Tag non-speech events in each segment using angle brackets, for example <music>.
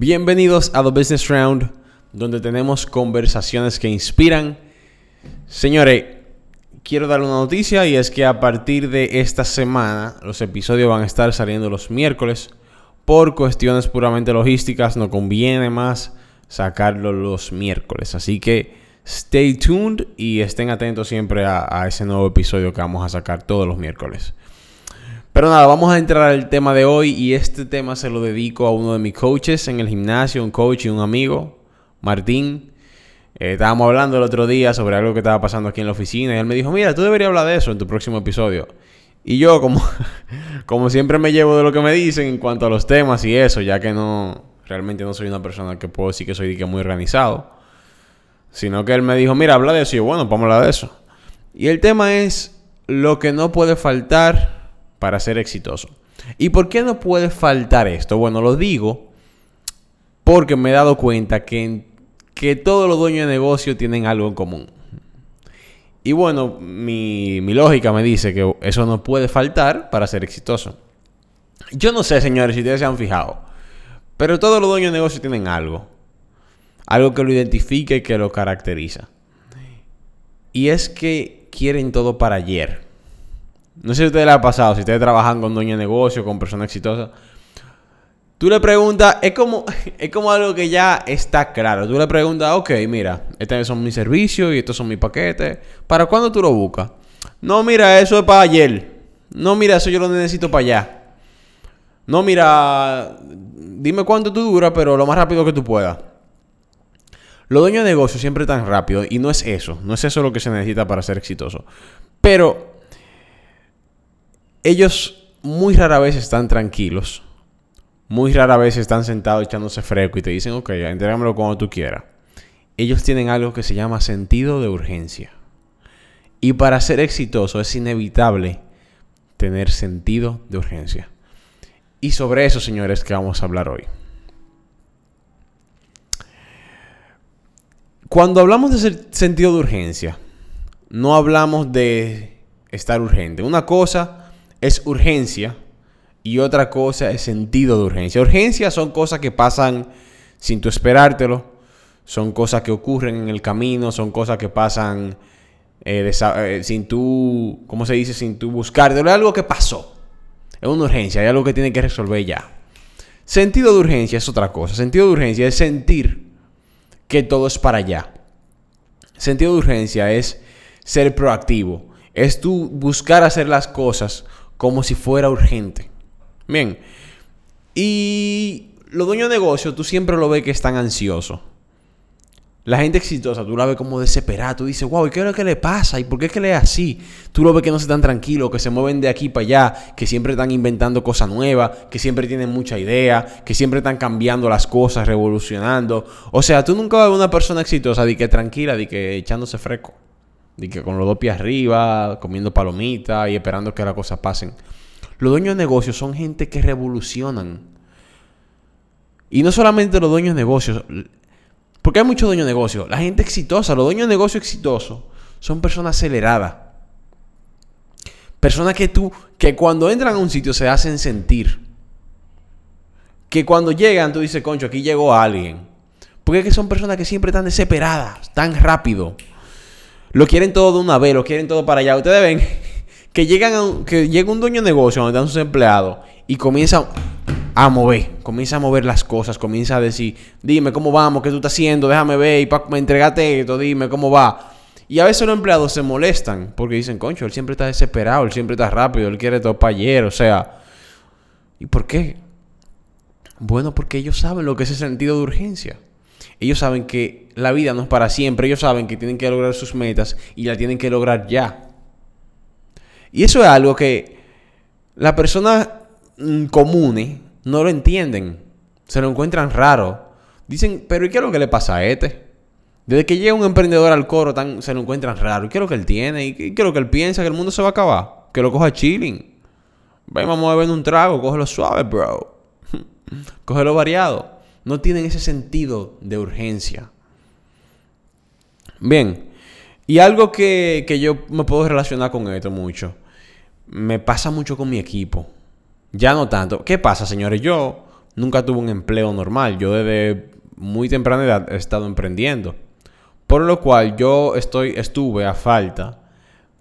Bienvenidos a The Business Round, donde tenemos conversaciones que inspiran. Señores, quiero dar una noticia y es que a partir de esta semana los episodios van a estar saliendo los miércoles. Por cuestiones puramente logísticas, no conviene más sacarlo los miércoles. Así que stay tuned y estén atentos siempre a, a ese nuevo episodio que vamos a sacar todos los miércoles. Pero nada, vamos a entrar al tema de hoy y este tema se lo dedico a uno de mis coaches en el gimnasio, un coach y un amigo, Martín. Eh, estábamos hablando el otro día sobre algo que estaba pasando aquí en la oficina y él me dijo, mira, tú deberías hablar de eso en tu próximo episodio. Y yo como, <laughs> como siempre me llevo de lo que me dicen en cuanto a los temas y eso, ya que no, realmente no soy una persona que puedo decir que soy muy organizado. Sino que él me dijo, mira, habla de eso y yo, bueno, vamos a hablar de eso. Y el tema es lo que no puede faltar para ser exitoso. ¿Y por qué no puede faltar esto? Bueno, lo digo porque me he dado cuenta que, que todos los dueños de negocio tienen algo en común. Y bueno, mi, mi lógica me dice que eso no puede faltar para ser exitoso. Yo no sé, señores, si ustedes se han fijado, pero todos los dueños de negocio tienen algo. Algo que lo identifique y que lo caracteriza. Y es que quieren todo para ayer. No sé si a ustedes les ha pasado, si ustedes trabajan con dueño de negocio, con personas exitosas. Tú le preguntas, es como, <laughs> es como algo que ya está claro. Tú le preguntas, ok, mira, estos son mis servicios y estos son mis paquetes. ¿Para cuándo tú lo buscas? No, mira, eso es para ayer. No, mira, eso yo lo necesito para allá. No, mira, dime cuánto tú dura, pero lo más rápido que tú puedas. Los dueños de negocio siempre tan rápido y no es eso. No es eso lo que se necesita para ser exitoso. Pero ellos muy rara vez están tranquilos. Muy rara vez están sentados echándose fresco y te dicen, ok, entrégamelo cuando tú quieras. Ellos tienen algo que se llama sentido de urgencia. Y para ser exitoso es inevitable tener sentido de urgencia. Y sobre eso, señores, que vamos a hablar hoy. Cuando hablamos de sentido de urgencia, no hablamos de estar urgente. Una cosa es urgencia y otra cosa es sentido de urgencia. Urgencia son cosas que pasan sin tú esperártelo, son cosas que ocurren en el camino, son cosas que pasan eh, eh, sin tú, ¿cómo se dice? Sin tú buscártelo. Es algo que pasó. Es una urgencia, hay algo que tiene que resolver ya. Sentido de urgencia es otra cosa. Sentido de urgencia es sentir que todo es para allá. Sentido de urgencia es ser proactivo. Es tú buscar hacer las cosas como si fuera urgente. Bien. Y los dueños de negocio, tú siempre lo ves que están ansiosos. La gente exitosa, tú la ves como desesperada. Tú dices, wow, ¿y qué es lo que le pasa? ¿Y por qué es que le es así? Tú lo ves que no están tranquilos, que se mueven de aquí para allá, que siempre están inventando cosas nuevas, que siempre tienen mucha idea, que siempre están cambiando las cosas, revolucionando. O sea, tú nunca ves una persona exitosa de que tranquila, de que echándose fresco. De que con los dos pies arriba, comiendo palomitas y esperando que las cosas pasen. Los dueños de negocios son gente que revolucionan. Y no solamente los dueños de negocios. Porque hay muchos dueños de negocios. La gente exitosa, los dueños de negocios exitosos, son personas aceleradas. Personas que tú, que cuando entran a un sitio se hacen sentir. Que cuando llegan tú dices, concho, aquí llegó alguien. Porque es que son personas que siempre están desesperadas, tan rápido. Lo quieren todo de una vez, lo quieren todo para allá. Ustedes ven <laughs> que llegan que llega un dueño de negocio donde están sus empleados y comienza a mover, comienza a mover las cosas, comienza a decir, dime cómo vamos, qué tú estás haciendo, déjame ver, y pa, entregate esto, dime cómo va. Y a veces los empleados se molestan porque dicen, concho, él siempre está desesperado, él siempre está rápido, él quiere todo para ayer, o sea. ¿Y por qué? Bueno, porque ellos saben lo que es el sentido de urgencia. Ellos saben que la vida no es para siempre. Ellos saben que tienen que lograr sus metas y la tienen que lograr ya. Y eso es algo que las personas mm, comunes no lo entienden. Se lo encuentran raro. Dicen, pero ¿y qué es lo que le pasa a este? Desde que llega un emprendedor al coro tan, se lo encuentran raro. ¿Y qué es lo que él tiene? ¿Y qué es lo que él piensa? Que el mundo se va a acabar. Que lo coja chilling. Ven, vamos a beber un trago. Cógelo suave, bro. <laughs> Cógelo variado no tienen ese sentido de urgencia. Bien, y algo que, yo me puedo relacionar con esto mucho, me pasa mucho con mi equipo. Ya no tanto. ¿Qué pasa, señores? Yo, nunca tuve un empleo normal. Yo desde muy temprana edad he estado emprendiendo. Por lo cual yo estoy, estuve a falta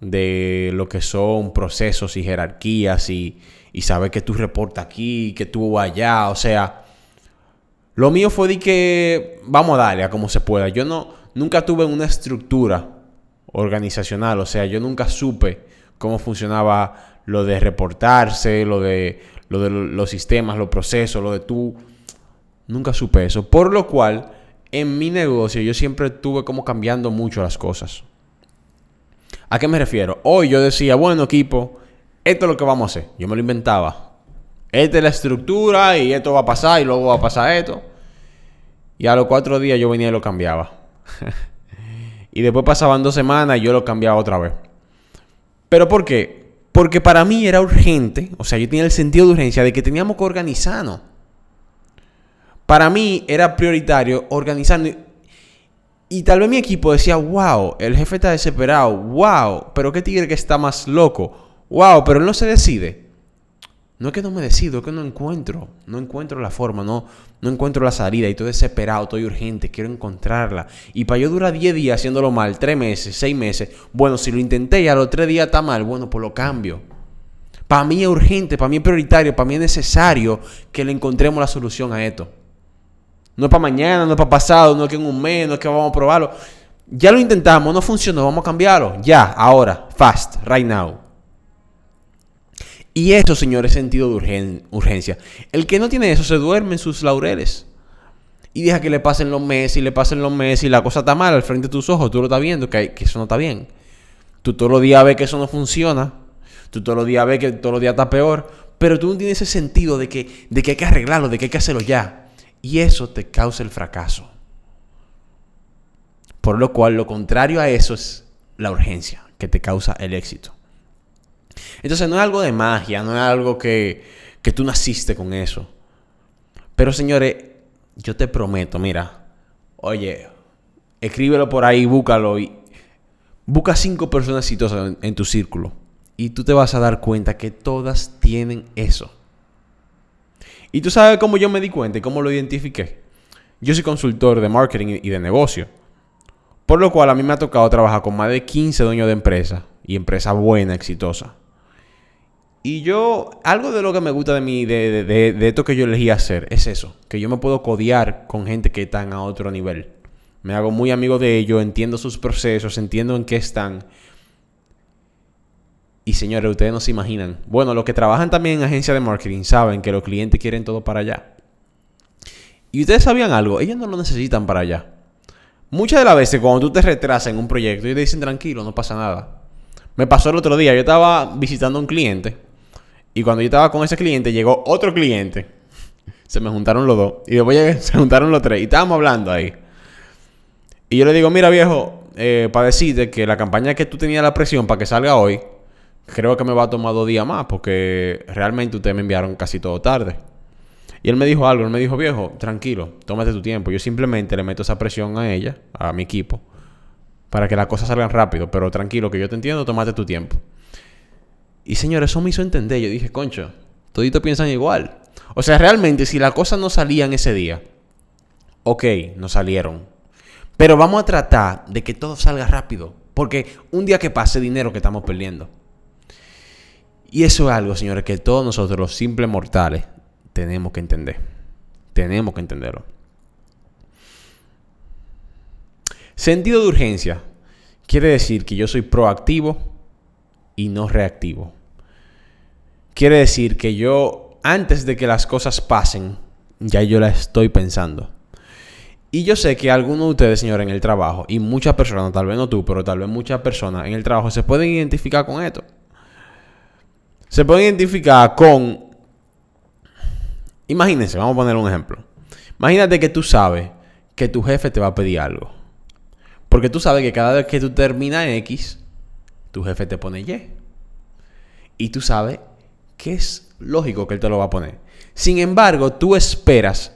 de lo que son procesos y jerarquías y, y saber que tú reportas aquí, que tú allá. O sea, lo mío fue de que vamos a darle a como se pueda. Yo no, nunca tuve una estructura organizacional. O sea, yo nunca supe cómo funcionaba lo de reportarse, lo de, lo de los sistemas, los procesos, lo de tú. Nunca supe eso. Por lo cual en mi negocio yo siempre estuve como cambiando mucho las cosas. ¿A qué me refiero? Hoy yo decía, bueno equipo, esto es lo que vamos a hacer. Yo me lo inventaba. Esta es la estructura y esto va a pasar y luego va a pasar esto. Y a los cuatro días yo venía y lo cambiaba. <laughs> y después pasaban dos semanas y yo lo cambiaba otra vez. ¿Pero por qué? Porque para mí era urgente, o sea, yo tenía el sentido de urgencia de que teníamos que organizarnos. Para mí era prioritario organizarnos. Y tal vez mi equipo decía, wow, el jefe está desesperado, wow, pero qué tigre que está más loco, wow, pero él no se decide. No es que no me decido, es que no encuentro, no encuentro la forma, no, no encuentro la salida y estoy desesperado, estoy urgente, quiero encontrarla. Y para yo durar 10 días haciéndolo mal, 3 meses, 6 meses, bueno, si lo intenté y a los 3 días está mal, bueno, pues lo cambio. Para mí es urgente, para mí es prioritario, para mí es necesario que le encontremos la solución a esto. No es para mañana, no es para pasado, no es que en un mes, no es que vamos a probarlo. Ya lo intentamos, no funcionó, vamos a cambiarlo. Ya, ahora, fast, right now. Y eso, señores, es sentido de urgencia. El que no tiene eso se duerme en sus laureles. Y deja que le pasen los meses y le pasen los meses y la cosa está mal al frente de tus ojos. Tú lo estás viendo que, eso no está bien. Tú todos los días ves que eso no funciona. Tú todos los días ves que todos los días está peor. Pero tú no tienes ese sentido de que, de que hay que arreglarlo, de que hay que hacerlo ya. Y eso te causa el fracaso. Por lo cual lo contrario a eso es la urgencia, que te causa el éxito. Entonces no es algo de magia, no es algo que, que tú naciste con eso. Pero señores, yo te prometo, mira, oye, escríbelo por ahí, búscalo y busca cinco personas exitosas en tu círculo. Y tú te vas a dar cuenta que todas tienen eso. Y tú sabes cómo yo me di cuenta y cómo lo identifiqué. Yo soy consultor de marketing y de negocio. Por lo cual a mí me ha tocado trabajar con más de 15 dueños de empresas y empresas buenas, exitosas. Y yo, algo de lo que me gusta de mí, de, de, esto que yo elegí hacer, es eso, que yo me puedo codear con gente que están a otro nivel. Me hago muy amigo de ellos, entiendo sus procesos, entiendo en qué están. Y señores, ustedes no se imaginan. Bueno, los que trabajan también en agencia de marketing saben que los clientes quieren todo para allá. Y ustedes sabían algo, ellos no lo necesitan para allá. Muchas de las veces cuando tú te retrasas en un proyecto, ellos te dicen tranquilo, no pasa nada. Me pasó el otro día, yo estaba visitando a un cliente y cuando yo estaba con ese cliente llegó otro cliente. Se me juntaron los dos y después <laughs> se juntaron los tres y estábamos hablando ahí. Y yo le digo, mira viejo, eh, para decirte que la campaña que tú tenías la presión para que salga hoy, creo que me va a tomar dos días más porque realmente ustedes me enviaron casi todo tarde. Y él me dijo algo, él me dijo, viejo, tranquilo, tómate tu tiempo. Yo simplemente le meto esa presión a ella, a mi equipo, para que las cosas salgan rápido. Pero tranquilo, que yo te entiendo, tómate tu tiempo. Y señor, eso me hizo entender. Yo dije, concho, toditos piensan igual. O sea, realmente, si las cosas no salían ese día, ok, no salieron. Pero vamos a tratar de que todo salga rápido. Porque un día que pase dinero que estamos perdiendo. Y eso es algo, señores, que todos nosotros, los simples mortales, tenemos que entender. Tenemos que entenderlo. Sentido de urgencia quiere decir que yo soy proactivo y no reactivo. Quiere decir que yo, antes de que las cosas pasen, ya yo la estoy pensando. Y yo sé que algunos de ustedes, señores, en el trabajo, y muchas personas, tal vez no tú, pero tal vez muchas personas en el trabajo se pueden identificar con esto se puede identificar con... Imagínense, vamos a poner un ejemplo. Imagínate que tú sabes que tu jefe te va a pedir algo. Porque tú sabes que cada vez que tú terminas X, tu jefe te pone Y. Y tú sabes que es lógico que él te lo va a poner. Sin embargo, tú esperas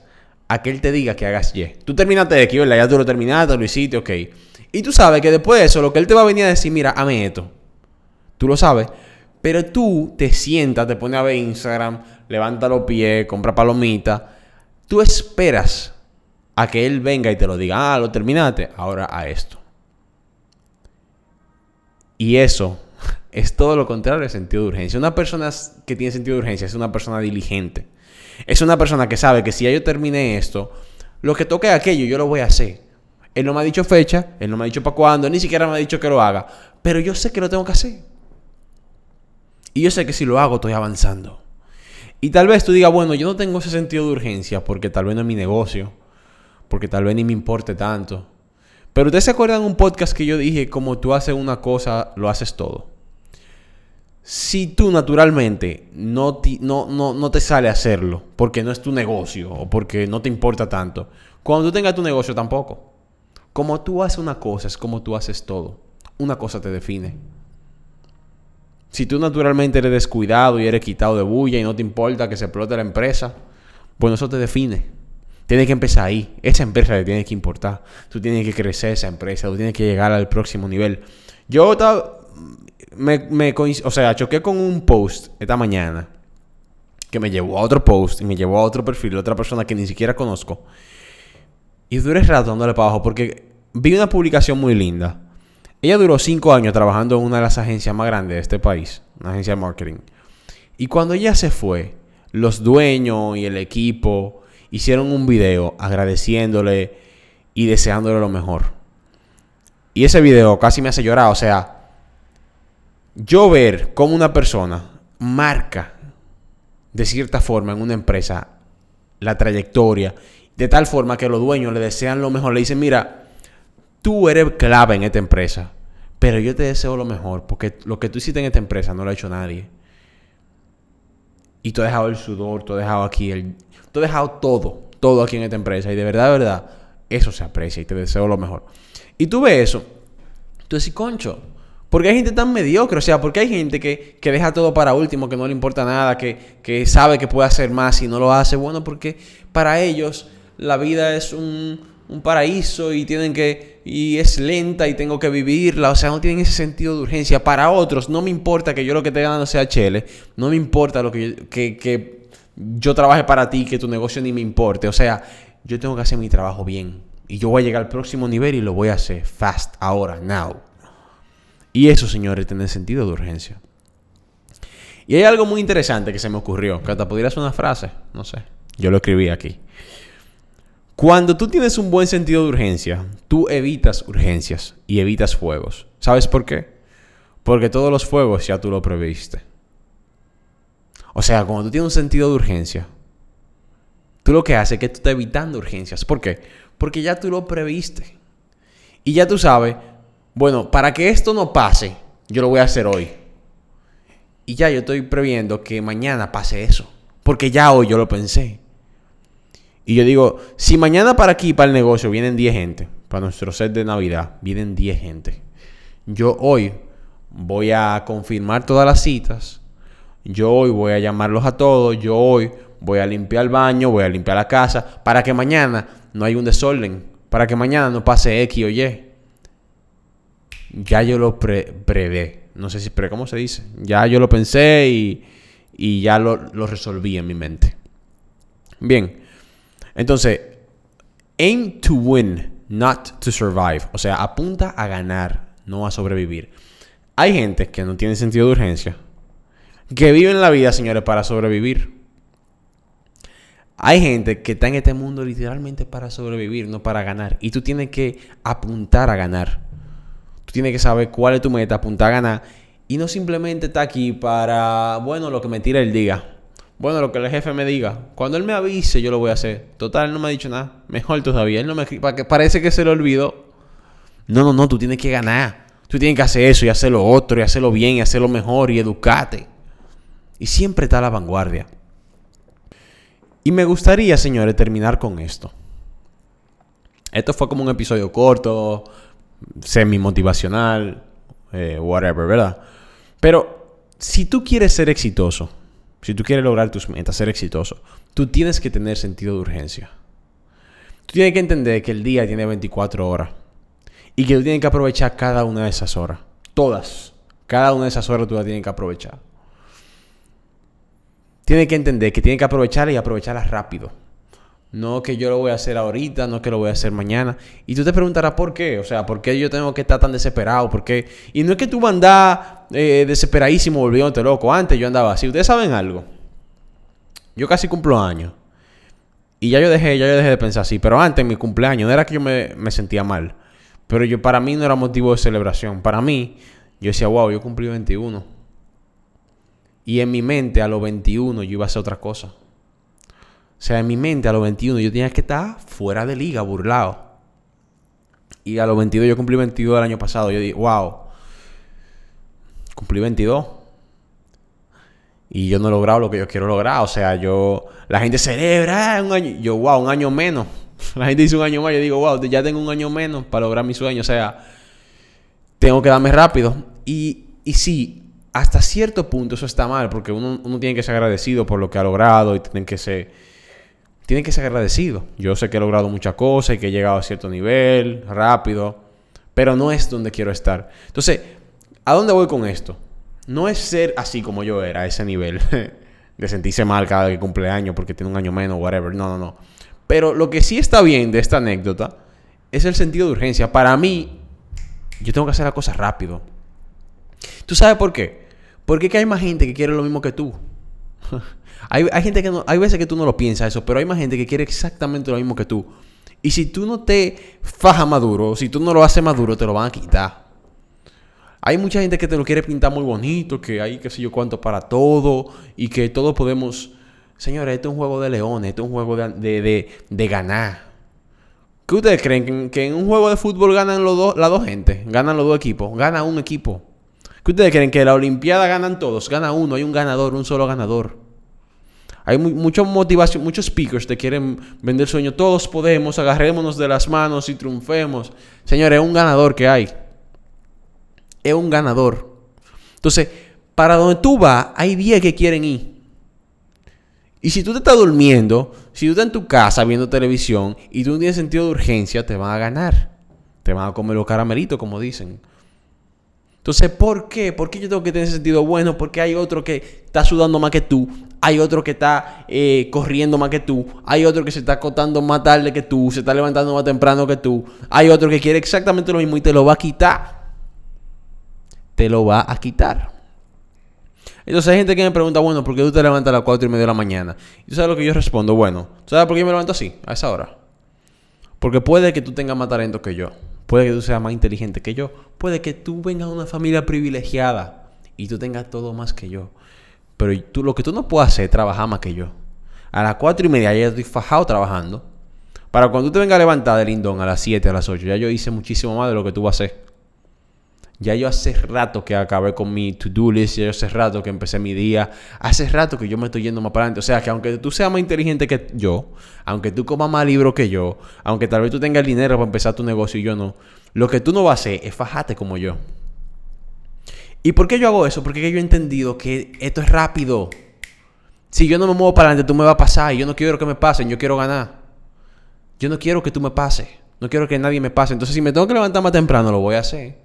a que él te diga que hagas Y. Tú terminaste X, ¿verdad? Ya tú lo terminaste, lo hiciste, ok. Y tú sabes que después de eso, lo que él te va a venir a decir, mira, hazme esto. Tú lo sabes. Pero tú te sientas, te pones a ver Instagram, levanta los pies, compra palomitas, tú esperas a que él venga y te lo diga, ah, lo terminaste, ahora a esto. Y eso es todo lo contrario del sentido de urgencia. Una persona que tiene sentido de urgencia es una persona diligente. Es una persona que sabe que si ya yo terminé esto, lo que toque aquello, yo lo voy a hacer. Él no me ha dicho fecha, él no me ha dicho para cuándo, ni siquiera me ha dicho que lo haga. Pero yo sé que lo tengo que hacer. Y yo sé que si lo hago, estoy avanzando. Y tal vez tú digas, bueno, yo no tengo ese sentido de urgencia porque tal vez no es mi negocio, porque tal vez ni me importe tanto. Pero ustedes se acuerdan un podcast que yo dije, como tú haces una cosa, lo haces todo. Si tú naturalmente no te, no, no, te sale hacerlo porque no es tu negocio o porque no te importa tanto, cuando tú tengas tu negocio tampoco. Como tú haces una cosa, es como tú haces todo. Una cosa te define. Si tú naturalmente eres descuidado y eres quitado de bulla y no te importa que se explote la empresa, bueno, eso te define. Tienes que empezar ahí. Esa empresa te tiene que importar. Tú tienes que crecer esa empresa. Tú tienes que llegar al próximo nivel. Yo estaba me, o sea, choqué con un post esta mañana que me llevó a otro post y me llevó a otro perfil de otra persona que ni siquiera conozco. Y duré rato dándole para abajo porque vi una publicación muy linda. Ella duró cinco años trabajando en una de las agencias más grandes de este país, una agencia de marketing. Y cuando ella se fue, los dueños y el equipo hicieron un video agradeciéndole y deseándole lo mejor. Y ese video casi me hace llorar, o sea, yo ver cómo una persona marca de cierta forma en una empresa la trayectoria, de tal forma que los dueños le desean lo mejor, le dicen, mira, tú eres clave en esta empresa, pero yo te deseo lo mejor, porque lo que tú hiciste en esta empresa no lo ha hecho nadie. Y tú has dejado el sudor, tú has dejado aquí el... Tú has dejado todo, todo aquí en esta empresa. Y de verdad, verdad, eso se aprecia y te deseo lo mejor. Y tú ves eso, tú decís, concho, porque hay gente tan mediocre, o sea, porque hay gente que, deja todo para último, que no le importa nada, que, sabe que puede hacer más y no lo hace. Bueno, porque para ellos la vida es un, paraíso y tienen que y es lenta y tengo que vivirla, o sea, no tienen ese sentido de urgencia. Para otros, no me importa que yo lo que esté ganando sea chele, no me importa lo que, que, que yo trabaje para ti, que tu negocio ni me importe, o sea, yo tengo que hacer mi trabajo bien y yo voy a llegar al próximo nivel y lo voy a hacer fast, ahora, now. Y eso, señores, tiene sentido de urgencia. Y hay algo muy interesante que se me ocurrió, que hasta pudiera ser una frase, no sé, yo lo escribí aquí. Cuando tú tienes un buen sentido de urgencia, tú evitas urgencias y evitas fuegos. ¿Sabes por qué? Porque todos los fuegos ya tú lo previste. O sea, cuando tú tienes un sentido de urgencia, tú lo que haces es que tú estás evitando urgencias. ¿Por qué? Porque ya tú lo previste. Y ya tú sabes bueno, para que esto no pase, yo lo voy a hacer hoy. Y ya yo estoy previendo que mañana pase eso. Porque ya hoy yo lo pensé. Y yo digo, si mañana para aquí, para el negocio, vienen 10 gente, para nuestro set de Navidad, vienen 10 gente. Yo hoy voy a confirmar todas las citas. Yo hoy voy a llamarlos a todos. Yo hoy voy a limpiar el baño, voy a limpiar la casa, para que mañana no haya un desorden. Para que mañana no pase X o Y ya yo lo pre No sé si pre, ¿cómo se dice? Ya yo lo pensé y, ya lo, lo, resolví en mi mente. Bien. Entonces, aim to win, not to survive. O sea, apunta a ganar, no a sobrevivir. Hay gente que no tiene sentido de urgencia, que vive en la vida, señores, para sobrevivir. Hay gente que está en este mundo literalmente para sobrevivir, no para ganar. Y tú tienes que apuntar a ganar tienes que saber cuál es tu meta, apuntar a ganar. Y no simplemente está aquí para, bueno, lo que me tira el día. Bueno, lo que el jefe me diga. Cuando él me avise, yo lo voy a hacer. Total, él no me ha dicho nada. Mejor todavía. Él no me parece que se lo olvidó. No, no, no. Tú tienes que ganar. Tú tienes que hacer eso y hacer lo otro y hacerlo bien y hacerlo mejor y educarte. Y siempre está a la vanguardia. Y me gustaría, señores, terminar con esto. Esto fue como un episodio corto, semi-motivacional, eh, whatever, ¿verdad? Pero si tú quieres ser exitoso, si tú quieres lograr tus metas, ser exitoso, tú tienes que tener sentido de urgencia. Tú tienes que entender que el día tiene 24 horas y que tú tienes que aprovechar cada una de esas horas. Todas. Cada una de esas horas tú las tienes que aprovechar. Tienes que entender que tienes que aprovecharlas y aprovecharlas rápido. No que yo lo voy a hacer ahorita, no que lo voy a hacer mañana. Y tú te preguntarás por qué, o sea, por qué yo tengo que estar tan desesperado, por qué. Y no es que tú andas eh, desesperadísimo volviéndote loco. Antes yo andaba así. Ustedes saben algo. Yo casi cumplo años. Y ya yo dejé, ya yo dejé de pensar así. Pero antes, en mi cumpleaños, no era que yo me, me sentía mal. Pero yo, para mí no era motivo de celebración. Para mí, yo decía, wow, yo cumplí 21. Y en mi mente, a los 21, yo iba a hacer otra cosa. O sea, en mi mente a los 21 yo tenía que estar fuera de liga, burlado. Y a los 22 yo cumplí 22 el año pasado. Yo dije, wow, cumplí 22. Y yo no he logrado lo que yo quiero lograr. O sea, yo, la gente celebra ah, un año. Yo, wow, un año menos. <laughs> La gente dice un año más. Yo digo, wow, ya tengo un año menos para lograr mi sueño. O sea, tengo que darme rápido. Y, y sí, hasta cierto punto eso está mal. Porque uno, uno tiene que ser agradecido por lo que ha logrado y tienen que ser tienen que ser agradecidos. Yo sé que he logrado muchas cosas y que he llegado a cierto nivel, rápido, pero no es donde quiero estar. Entonces, ¿a dónde voy con esto? No es ser así como yo era, a ese nivel, <laughs> de sentirse mal cada que cumple año porque tiene un año menos, whatever. No, no, no. Pero lo que sí está bien de esta anécdota es el sentido de urgencia. Para mí, yo tengo que hacer las cosas rápido. ¿Tú sabes por qué? Porque hay más gente que quiere lo mismo que tú. <laughs> Hay, gente que no, hay veces que tú no lo piensas eso, pero hay más gente que quiere exactamente lo mismo que tú. Y si tú no te fajas maduro, si tú no lo haces maduro, te lo van a quitar. Hay mucha gente que te lo quiere pintar muy bonito, que hay qué sé yo cuánto para todo y que todos podemos... Señores, esto es un juego de leones, esto es un juego de, de, ganar. ¿Qué ustedes creen? ¿Que, en un juego de fútbol ganan los dos, las dos gente? ¿Ganan los dos equipos? ¿Gana un equipo? ¿Qué ustedes creen? ¿Que la Olimpiada ganan todos? Gana uno, hay un ganador, un solo ganador. Hay mucha motivación, muchos speakers te quieren vender sueño. Todos podemos, agarrémonos de las manos y triunfemos. Señores, es un ganador que hay. Es un ganador. Entonces, para donde tú vas, hay 10 que quieren ir. Y si tú te estás durmiendo, si tú estás en tu casa viendo televisión y tú no tienes sentido de urgencia, te van a ganar. Te van a comer los caramelitos, como dicen. Entonces, ¿por qué? ¿Por qué yo tengo que tener sentido bueno? Porque hay otro que está sudando más que tú. Hay otro que está eh, corriendo más que tú. Hay otro que se está acotando más tarde que tú. Se está levantando más temprano que tú. Hay otro que quiere exactamente lo mismo y te lo va a quitar. Te lo va a quitar. Entonces hay gente que me pregunta, bueno, ¿por qué tú te levantas a las 4 y media de la mañana? Y tú sabes lo que yo respondo, bueno, ¿sabes por qué yo me levanto así, a esa hora? Porque puede que tú tengas más talento que yo. Puede que tú seas más inteligente que yo. Puede que tú vengas de una familia privilegiada y tú tengas todo más que yo. Pero tú, lo que tú no puedes hacer es trabajar más que yo. A las cuatro y media ya estoy fajado trabajando. Para cuando tú te vengas a levantar del lindón a las 7, a las 8, ya yo hice muchísimo más de lo que tú vas a hacer. Ya yo hace rato que acabé con mi to-do list, ya yo hace rato que empecé mi día, hace rato que yo me estoy yendo más para adelante. O sea, que aunque tú seas más inteligente que yo, aunque tú comas más libros que yo, aunque tal vez tú tengas el dinero para empezar tu negocio y yo no, lo que tú no vas a hacer es fajarte como yo. ¿Y por qué yo hago eso? Porque yo he entendido que esto es rápido. Si yo no me muevo para adelante, tú me vas a pasar y yo no quiero que me pasen, yo quiero ganar. Yo no quiero que tú me pases, no quiero que nadie me pase. Entonces, si me tengo que levantar más temprano, lo voy a hacer.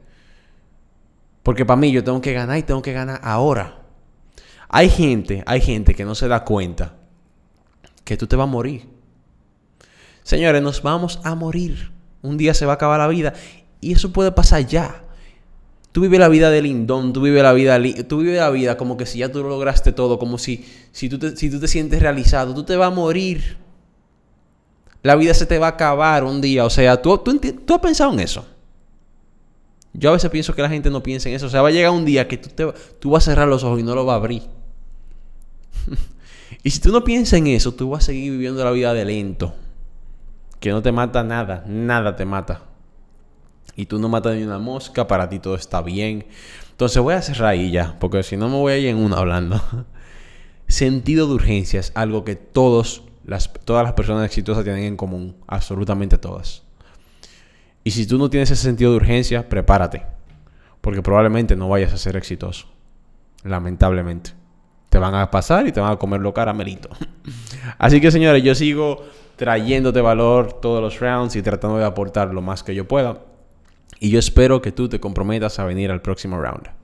Porque para mí yo tengo que ganar y tengo que ganar ahora. Hay gente, hay gente que no se da cuenta que tú te vas a morir. Señores, nos vamos a morir. Un día se va a acabar la vida y eso puede pasar ya. Tú vives la vida de lindón, tú vives la vida, tú vives la vida como que si ya tú lo lograste todo, como si, si, tú te, si tú te sientes realizado, tú te vas a morir. La vida se te va a acabar un día. O sea, ¿tú, tú, tú has pensado en eso? Yo a veces pienso que la gente no piensa en eso. O sea, va a llegar un día que tú, te, tú vas a cerrar los ojos y no lo vas a abrir. <laughs> y si tú no piensas en eso, tú vas a seguir viviendo la vida de lento. Que no te mata nada. Nada te mata. Y tú no matas ni una mosca, para ti todo está bien. Entonces voy a cerrar ahí ya, porque si no me voy a ir en una hablando. <laughs> Sentido de urgencia es algo que todos las, todas las personas exitosas tienen en común. Absolutamente todas. Y si tú no tienes ese sentido de urgencia, prepárate. Porque probablemente no vayas a ser exitoso. Lamentablemente. Te van a pasar y te van a comer lo caramelito. <laughs> Así que señores, yo sigo trayéndote valor todos los rounds y tratando de aportar lo más que yo pueda. Y yo espero que tú te comprometas a venir al próximo round.